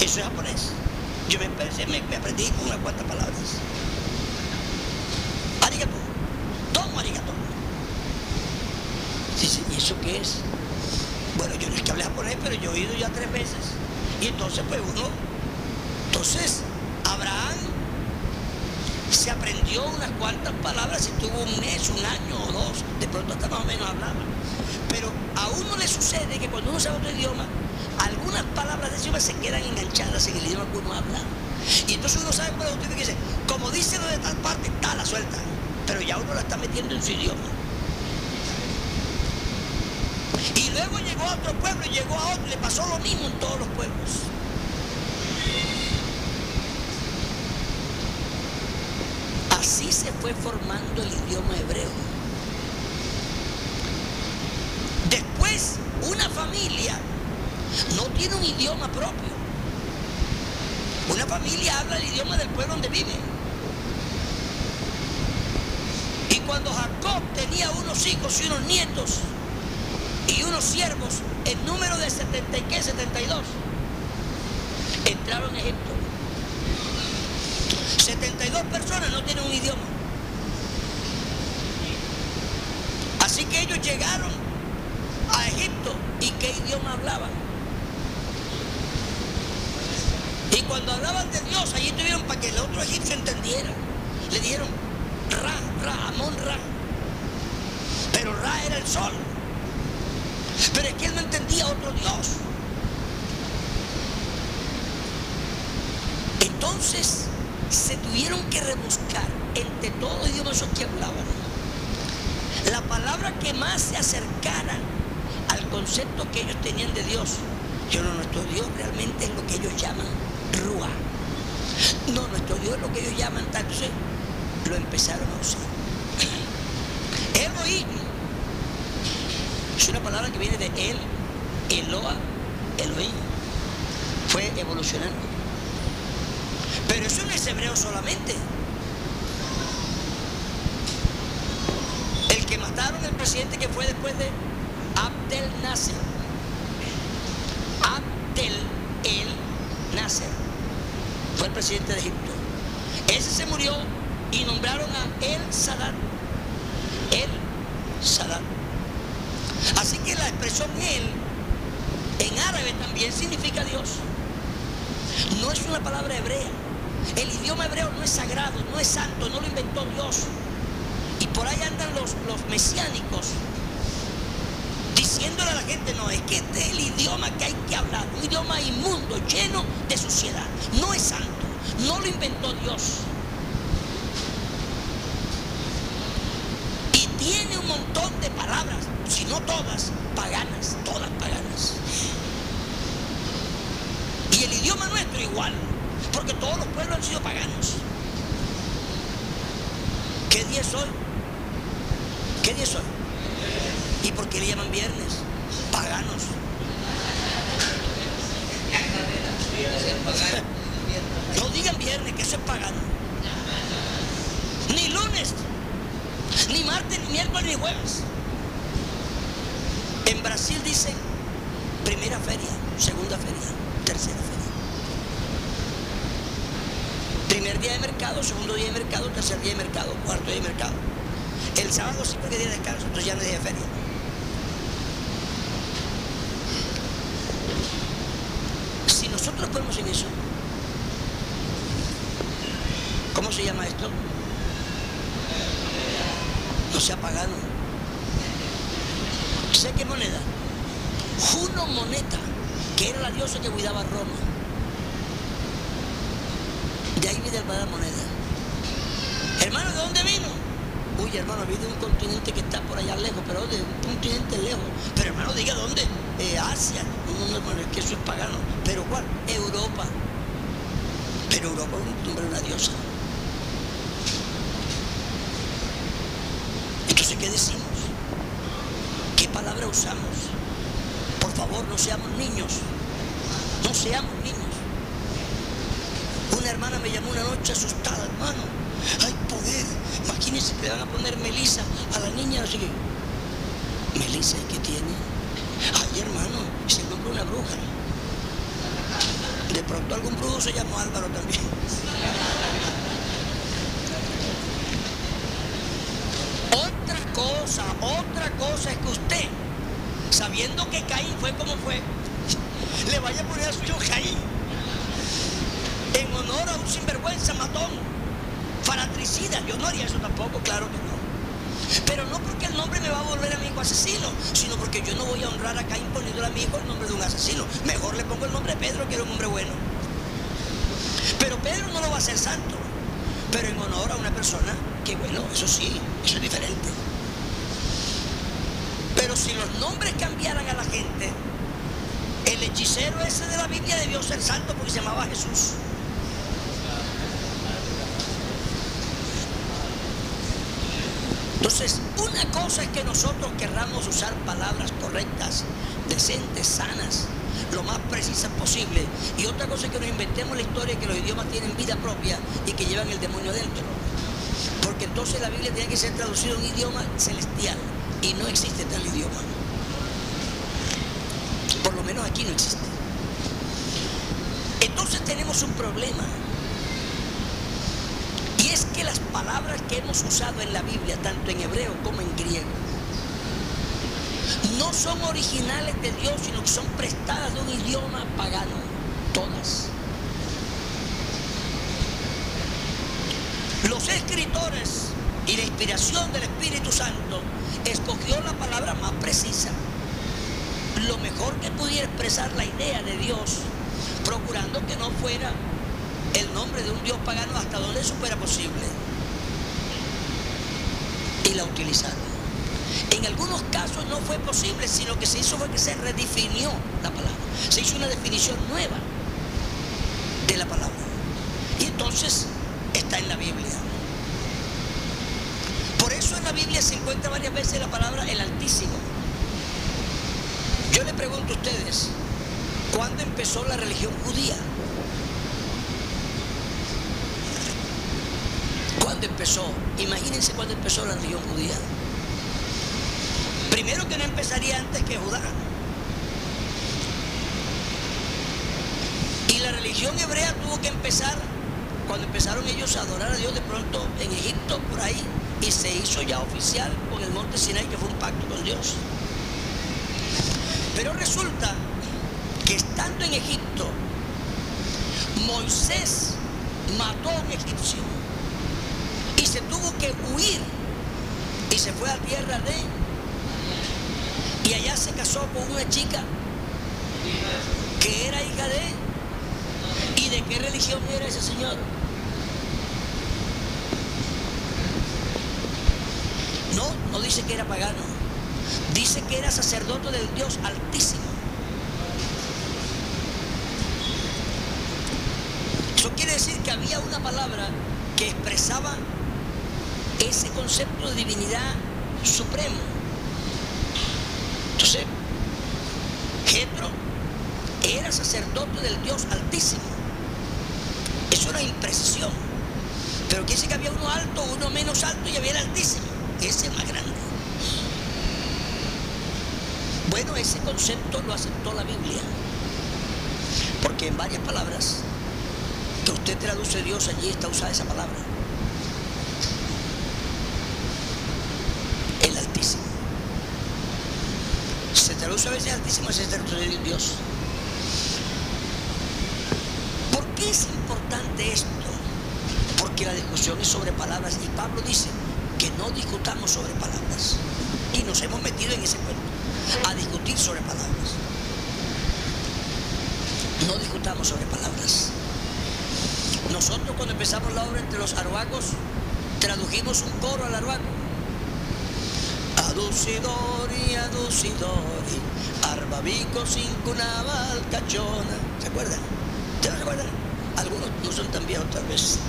Eso es japonés. Yo me, empecé- me- me aprendí unas cuantas palabras. Arigato. Tomo arigato. Dice, ¿y eso qué es? Bueno, yo no es que hable japonés, pero yo he ido ya tres veces. Y entonces, pues uno. Entonces, Abraham se aprendió unas cuantas palabras y tuvo un mes, un año o dos. De pronto hasta más o menos hablaba. Pero a uno le sucede que cuando uno sabe otro idioma, algunas palabras de ese idioma se quedan enganchadas en el idioma que uno habla. Y entonces uno sabe cómo lo justifica y dice, como dice lo de tal parte, tal la suelta. Pero ya uno la está metiendo en su idioma. Y luego llegó a otro pueblo y llegó a otro, le pasó lo mismo en todos los pueblos. Así se fue formando el idioma hebreo. Después, una familia no tiene un idioma propio, Una familia habla el idioma del pueblo donde vive. Y cuando Jacob tenía unos hijos y unos nietos y unos siervos, en número de 70 y qué, 72, entraron a Egipto. 72 personas no tienen un idioma. Así que ellos llegaron a Egipto y qué idioma hablaban. Y cuando hablaban de Dios, allí tuvieron para que el otro egipcio entendiera. Le dieron Ra, Ra, Amón, Ra. Pero Ra era el sol. Pero es que él no entendía otro Dios. Entonces se tuvieron que rebuscar entre todos los idiomas que hablaban la palabra que más se acercara al concepto que ellos tenían de Dios. Yo no, nuestro Dios realmente es lo que ellos llaman Rúa. No, nuestro Dios es lo que ellos llaman. Entonces lo empezaron a usar. Elohim es una palabra que viene de él, Eloa, Elohim. Fue evolucionando. Pero eso no es hebreo solamente. El que mataron el presidente que fue después de Abdel Nasser. Abdel el Nasser. Fue el presidente de Egipto. Ese se murió y nombraron a El Sadat. El Sadat. Así que la expresión él en árabe también significa Dios. No es una palabra hebrea. El idioma hebreo no es sagrado, no es santo, no lo inventó Dios. Y por ahí andan los, los mesiánicos diciéndole a la gente, no, es que este es el idioma que hay que hablar, un idioma inmundo, lleno de suciedad. No es santo, no lo inventó Dios. Y tiene un montón de palabras, no todas, paganas, todas paganas. Y el idioma nuestro igual, porque todos los pueblos han sido paganos. ¿Qué día es hoy? ¿Qué día es hoy? ¿Y por qué le llaman viernes? Paganos. No digan viernes, que eso es pagano. Ni lunes, ni martes, ni miércoles, ni jueves. Brasil dicen primera feria, segunda feria, tercera feria. Primer día de mercado, segundo día de mercado, tercer día de mercado, cuarto día de mercado. El sábado sí porque día de descanso, entonces ya no es día de feria. Si nosotros ponemos en eso, ¿cómo se llama esto? No se ha pagado. ¿Sé qué moneda? Juno Moneta, que era la diosa que cuidaba Roma. De ahí viene la moneda. Hermano, ¿de dónde vino? Uy, hermano, viene de un continente que está por allá lejos, pero de un continente lejos. Pero hermano, diga dónde. Eh, Asia. No, no, hermano, que eso es pagano. ¿Pero cuál? Europa. Pero Europa es un nombre de una diosa. Entonces, ¿qué decimos? ¿Qué palabra usamos? Por favor, no seamos niños. No seamos niños. Una hermana me llamó una noche asustada, hermano. Hay poder. Imagínense que le van a poner Melisa a la niña, así que. Melisa, ¿qué tiene? Ay, hermano, se compró una bruja. De pronto algún brujo se llamó Álvaro también. Otra cosa, otra cosa es que usted, sabiendo que Caín fue como fue, le vaya a poner a su hijo Caín en honor a un sinvergüenza matón, fanatricida. Yo no haría eso tampoco, claro que no. Pero no porque el nombre me va a volver a mi hijo asesino, sino porque yo no voy a honrar a Caín poniéndole a mi hijo el nombre de un asesino. Mejor le pongo el nombre de Pedro, que era un hombre bueno. Pero Pedro no lo va a hacer santo, pero en honor a una persona que, bueno, eso sí, eso es diferente. Si los nombres cambiaran a la gente, el hechicero ese de la Biblia debió ser santo porque se llamaba Jesús. Entonces, una cosa es que nosotros querramos usar palabras correctas, decentes, sanas, lo más precisas posible. Y otra cosa es que nos inventemos la historia que los idiomas tienen vida propia y que llevan el demonio dentro. Porque entonces la Biblia tiene que ser traducida a un idioma celestial y no existe tal idioma. Por lo menos aquí no existe. Entonces tenemos un problema. Y es que las palabras que hemos usado en la Biblia, tanto en hebreo como en griego, no son originales de Dios, sino que son prestadas de un idioma pagano, todas. Los escritores y la inspiración del Espíritu Santo escogió la palabra más precisa, lo mejor que pudiera expresar la idea de Dios, procurando que no fuera el nombre de un Dios pagano hasta donde eso fuera posible. Y la utilizaron. En algunos casos no fue posible, sino que se hizo fue que se redefinió la palabra. Se hizo una definición nueva de la palabra. Y entonces está en la Biblia. Por eso en la Biblia se encuentra varias veces la palabra el Altísimo. Yo le pregunto a ustedes, ¿cuándo empezó la religión judía? ¿Cuándo empezó? Imagínense cuándo empezó la religión judía. Primero que no empezaría antes que Judá. Y la religión hebrea tuvo que empezar cuando empezaron ellos a adorar a Dios de pronto en Egipto, por ahí, y se hizo ya oficial con el monte Sinai, que fue un pacto con Dios. Pero resulta que estando en Egipto, Moisés mató a un egipcio y se tuvo que huir y se fue a tierra de y allá se casó con una chica que era hija de. ¿Y de qué religión era ese señor? No, no dice que era pagano. Dice que era sacerdote del Dios Altísimo. Eso quiere decir que había una palabra que expresaba ese concepto de divinidad supremo. Entonces, Jetro era sacerdote del Dios Altísimo. Es una imprecisión. Pero quiere decir que había uno alto, uno menos alto y había el Altísimo. Ese es más grande. Bueno, ese concepto lo aceptó la Biblia. Porque en varias palabras que usted traduce Dios, allí está usada esa palabra. El Altísimo. Se traduce a veces Altísimo, se traduce Dios. ¿Por qué es importante esto? Porque la discusión es sobre palabras y Pablo dice que no discutamos sobre palabras. Y nos hemos metido en ese cuento, a discutir sobre palabras. No discutamos sobre palabras. Nosotros cuando empezamos la obra entre los aruacos, tradujimos un coro al aruaco. Aducidori, aducidori, arbabico sin cunabal cachona. ¿Se acuerdan? ¿Ustedes no se acuerdan? Algunos no son tan viejos tal vez.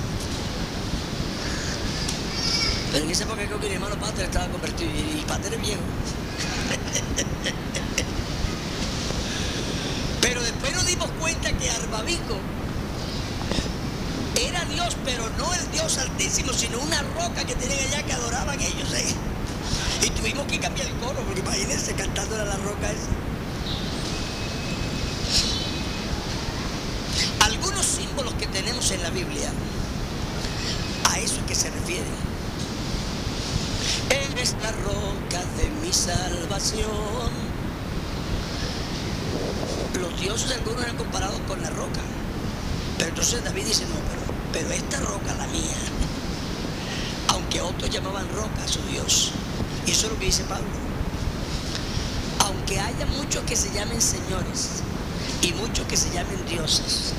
Pero en esa época creo que mi hermano Pater estaba convertido y Pater es viejo. Pero después nos dimos cuenta que Arbabico era Dios, pero no el Dios altísimo, sino una roca que tenían allá que adoraban ellos. ¿eh? Y tuvimos que cambiar el coro, porque imagínense cantando a la roca esa. Algunos símbolos que tenemos en la Biblia, a eso es que se refieren. Eres la roca de mi salvación. Los dioses algunos eran comparados con la roca. Pero entonces David dice, no, pero, pero esta roca, la mía, aunque otros llamaban roca a su Dios. Y eso es lo que dice Pablo. Aunque haya muchos que se llamen señores y muchos que se llamen dioses,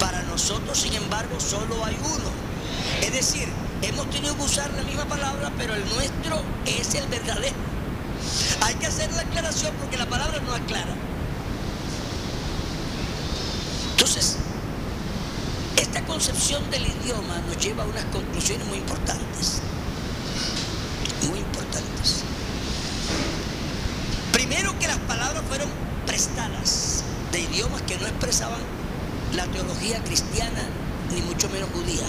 para nosotros, sin embargo, solo hay uno. Es decir, hemos tenido que usar la misma palabra, pero el nuestro es el verdadero. Hay que hacer la aclaración porque la palabra no aclara. Entonces, esta concepción del idioma nos lleva a unas conclusiones muy importantes. Muy importantes. Primero que las palabras fueron prestadas de idiomas que no expresaban la teología cristiana ni mucho menos judía.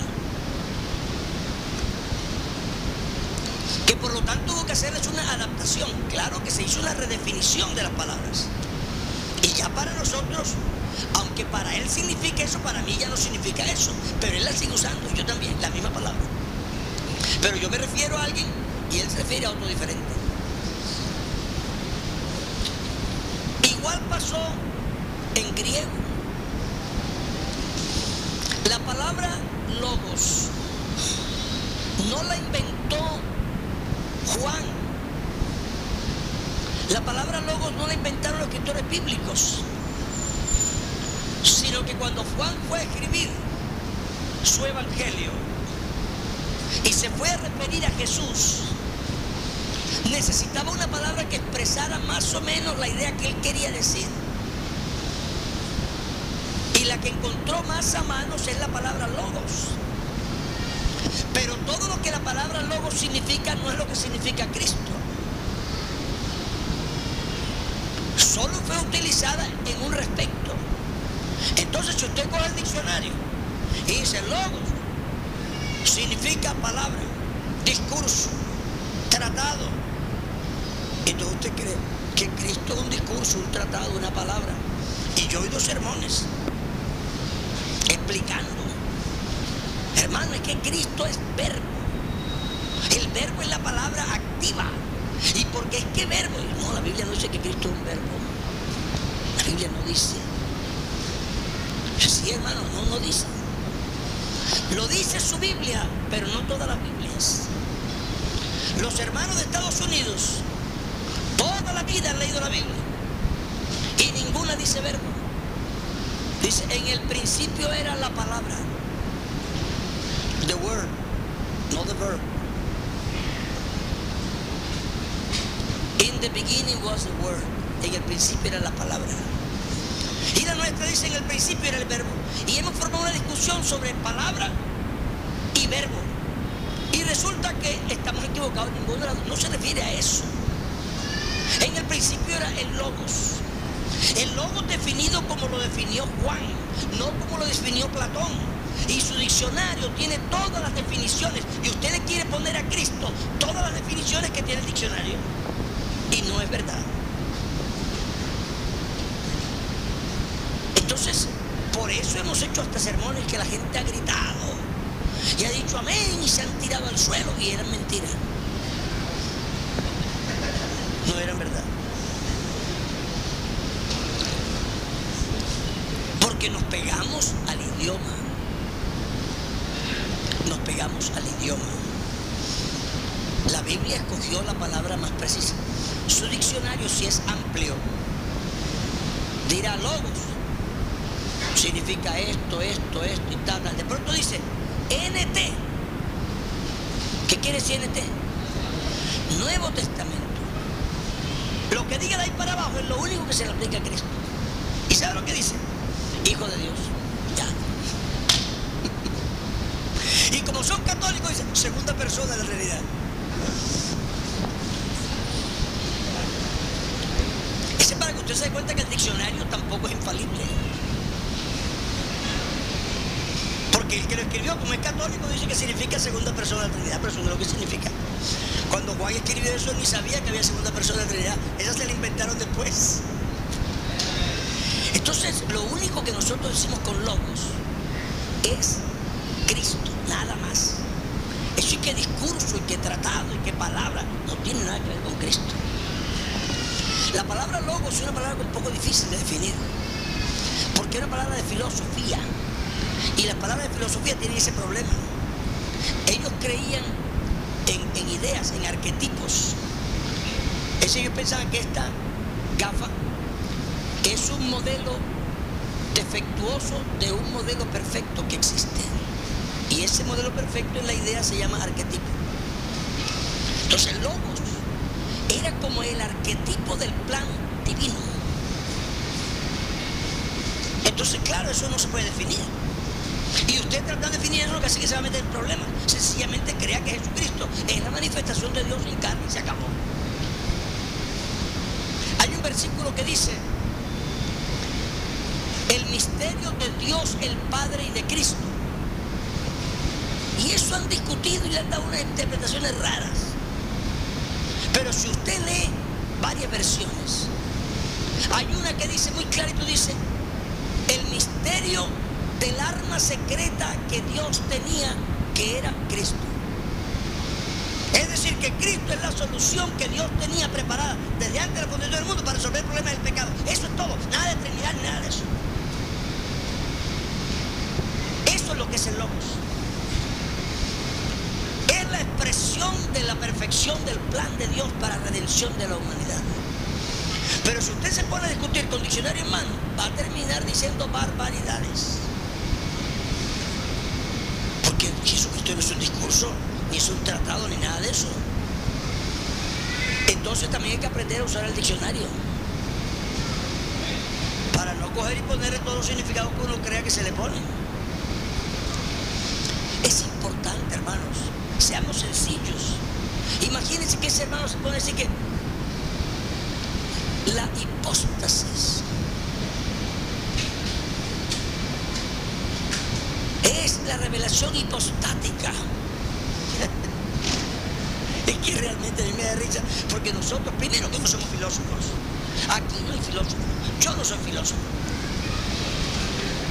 Que por lo tanto hubo que hacerles una adaptación. Claro que se hizo una redefinición de las palabras. Y ya para nosotros, aunque para él significa eso, para mí ya no significa eso. Pero él la sigue usando, yo también, la misma palabra. Pero yo me refiero a alguien y él se refiere a otro diferente. Igual pasó en griego. La palabra logos no la inventó Juan. La palabra logos no la inventaron los escritores bíblicos, sino que cuando Juan fue a escribir su evangelio y se fue a referir a Jesús, necesitaba una palabra que expresara más o menos la idea que él quería decir. Y la que encontró más a manos es la palabra logos. Pero todo lo que la palabra logos significa no es lo que significa Cristo. Solo fue utilizada en un respecto. Entonces, si usted coge el diccionario y dice logos, significa palabra, discurso, tratado. Entonces usted cree que Cristo es un discurso, un tratado, una palabra. Y yo he oído sermones explicando. Hermano, es que Cristo es verbo. El verbo es la palabra activa. ¿Y porque es que verbo? No, la Biblia no dice que Cristo es un verbo. La Biblia no dice. Sí, hermano, no, no dice. Lo dice su Biblia, pero no todas las Biblias. Los hermanos de Estados Unidos, toda la vida han leído la Biblia. Y ninguna dice verbo. Dice, en el principio era la palabra. The word, no the verb. In the beginning was the word. En el principio era la palabra. Y la nuestra dice en el principio era el verbo. Y hemos formado una discusión sobre palabra y verbo. Y resulta que estamos equivocados. Ninguno no se refiere a eso. En el principio era el logos. El logos definido como lo definió Juan, no como lo definió Platón. Y su diccionario tiene todas las definiciones. Y usted le quiere poner a Cristo todas las definiciones que tiene el diccionario. Y no es verdad. Entonces, por eso hemos hecho hasta sermones que la gente ha gritado y ha dicho amén y se han tirado al suelo y eran mentiras. No eran verdad. Porque nos pegamos al idioma. Nos pegamos al idioma. La Escogió la palabra más precisa. Su diccionario, si es amplio, dirá logos. Significa esto, esto, esto y tal. De pronto dice NT. ¿Qué quiere decir NT? Nuevo Testamento. Lo que diga de ahí para abajo es lo único que se le aplica a Cristo. ¿Y sabe lo que dice? Hijo de Dios. Ya. y como son católicos, dicen segunda persona de la realidad. Ese es para que usted se dé cuenta que el diccionario tampoco es infalible. Porque el que lo escribió, como es católico, dice que significa segunda persona de la Trinidad, pero eso no lo que significa. Cuando Juan escribió eso, ni sabía que había segunda persona de la Trinidad. Esa se la inventaron después. Entonces, lo único que nosotros decimos con logos es Cristo, nada más. Eso y que discurso, y que tratado, y que palabra, no tiene nada que ver con Cristo. La palabra logos es una palabra un poco difícil de definir, porque es una palabra de filosofía. Y las palabras de filosofía tienen ese problema. Ellos creían en, ideas, en arquetipos. Es ellos pensaban que esta gafa es un modelo defectuoso de un modelo perfecto que existe. Y ese modelo perfecto en la idea se llama arquetipo. Entonces logos era como el arquetipo del plan divino. Entonces, claro, eso no se puede definir. Y usted trata de definir eso, lo que se va a meter en problemas. Sencillamente crea que Jesucristo es la manifestación de Dios en carne y se acabó. Hay un versículo que dice, misterio de Dios el Padre y de Cristo. Y eso han discutido y le han dado unas interpretaciones raras. Pero si usted lee varias versiones, hay una que dice muy clarito, dice, el misterio del arma secreta que Dios tenía, que era Cristo. Es decir, que Cristo es la solución que Dios tenía preparada desde antes de la fundación del mundo para resolver el problema del pecado. Eso es todo, nada de Trinidad ni nada de eso. Eso es lo que es el Logos. Es la expresión de la perfección del plan de Dios para redención de la humanidad. Pero si usted se pone a discutir con diccionario en mano, va a terminar diciendo barbaridades. Porque Jesucristo no es un discurso, ni es un tratado, ni nada de eso. Entonces también hay que aprender a usar el diccionario. Para no coger y ponerle todos los significados que uno crea que se le pone. Es importante, hermanos. Seamos sencillos. Imagínense que ese hermano se pone a decir que la hipóstasis. Es la revelación hipostática. es que realmente me da risa, porque nosotros, primero que no somos filósofos, aquí no hay filósofos, yo no soy filósofo.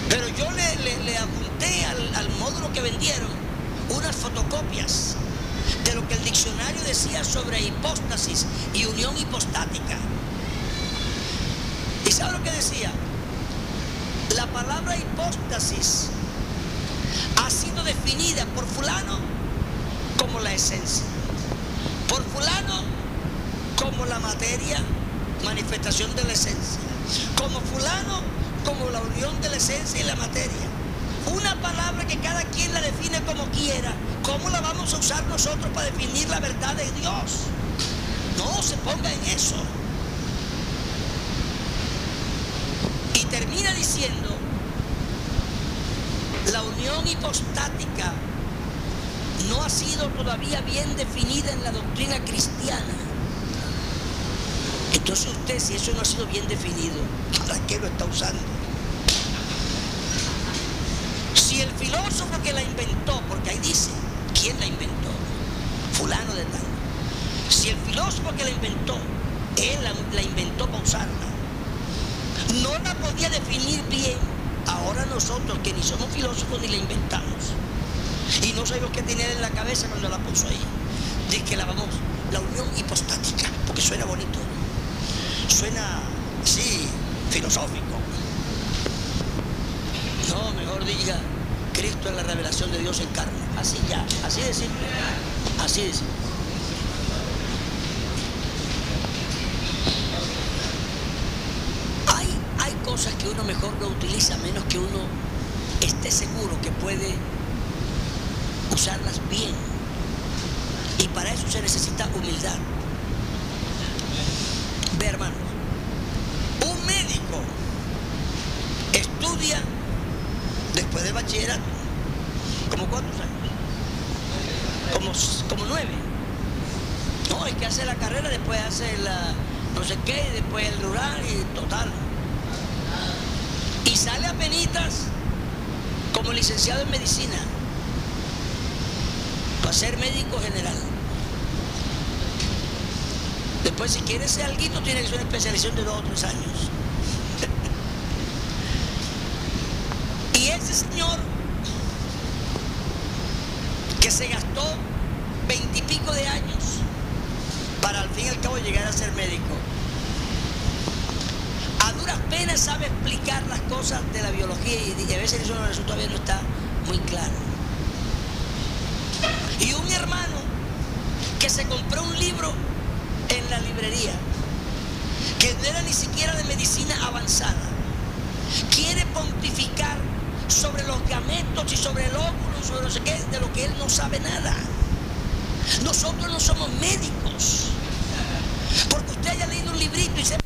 Pero yo le, le, le apunté al, al módulo que vendieron unas fotocopias de lo que el diccionario decía sobre hipóstasis y unión hipostática. ¿Y sabe lo que decía? La palabra hipóstasis ha sido definida por fulano como la esencia, por fulano como la materia, manifestación de la esencia, como fulano como la unión de la esencia y la materia. Una palabra que cada quien la define como quiera. ¿Cómo la vamos a usar nosotros para definir la verdad de Dios? No se ponga en eso. Y termina diciendo, la unión hipostática no ha sido todavía bien definida en la doctrina cristiana. Entonces usted, si eso no ha sido bien definido, ¿para qué lo está usando? Si el filósofo que la inventó, porque ahí dice, ¿quién la inventó? Fulano de tal. Si el filósofo que la inventó, él la, inventó para usarla, no la podía definir bien, ahora nosotros que ni somos filósofos ni la inventamos, y no sabemos qué tenía en la cabeza cuando la puso ahí, de que la vamos, la unión hipostática, porque suena bonito, suena, sí, filosófico. No, mejor diga, Cristo es la revelación de Dios en carne. Así ya, así de simple. Así de simple. Hay, hay cosas que uno mejor no utiliza, menos que uno esté seguro que puede usarlas bien. Y para eso se necesita humildad. Ve, hermanos, un médico estudia después del bachillerato, ¿como cuántos 9. No, el que hace la carrera, después hace la no sé qué, después el rural y total. Y sale a penitas como licenciado en medicina para ser médico general. Después, si quiere ser alguito, tiene que ser una especialización de dos o tres años. Ser médico, a duras penas sabe explicar las cosas de la biología y a veces eso, todavía no está muy claro. Y un hermano que se compró un libro en la librería, que no era ni siquiera de medicina avanzada, quiere pontificar sobre los gametos y sobre el óvulo, sobre no sé qué, de lo que él no sabe nada. Nosotros no somos médicos. Porque usted haya leído un librito y se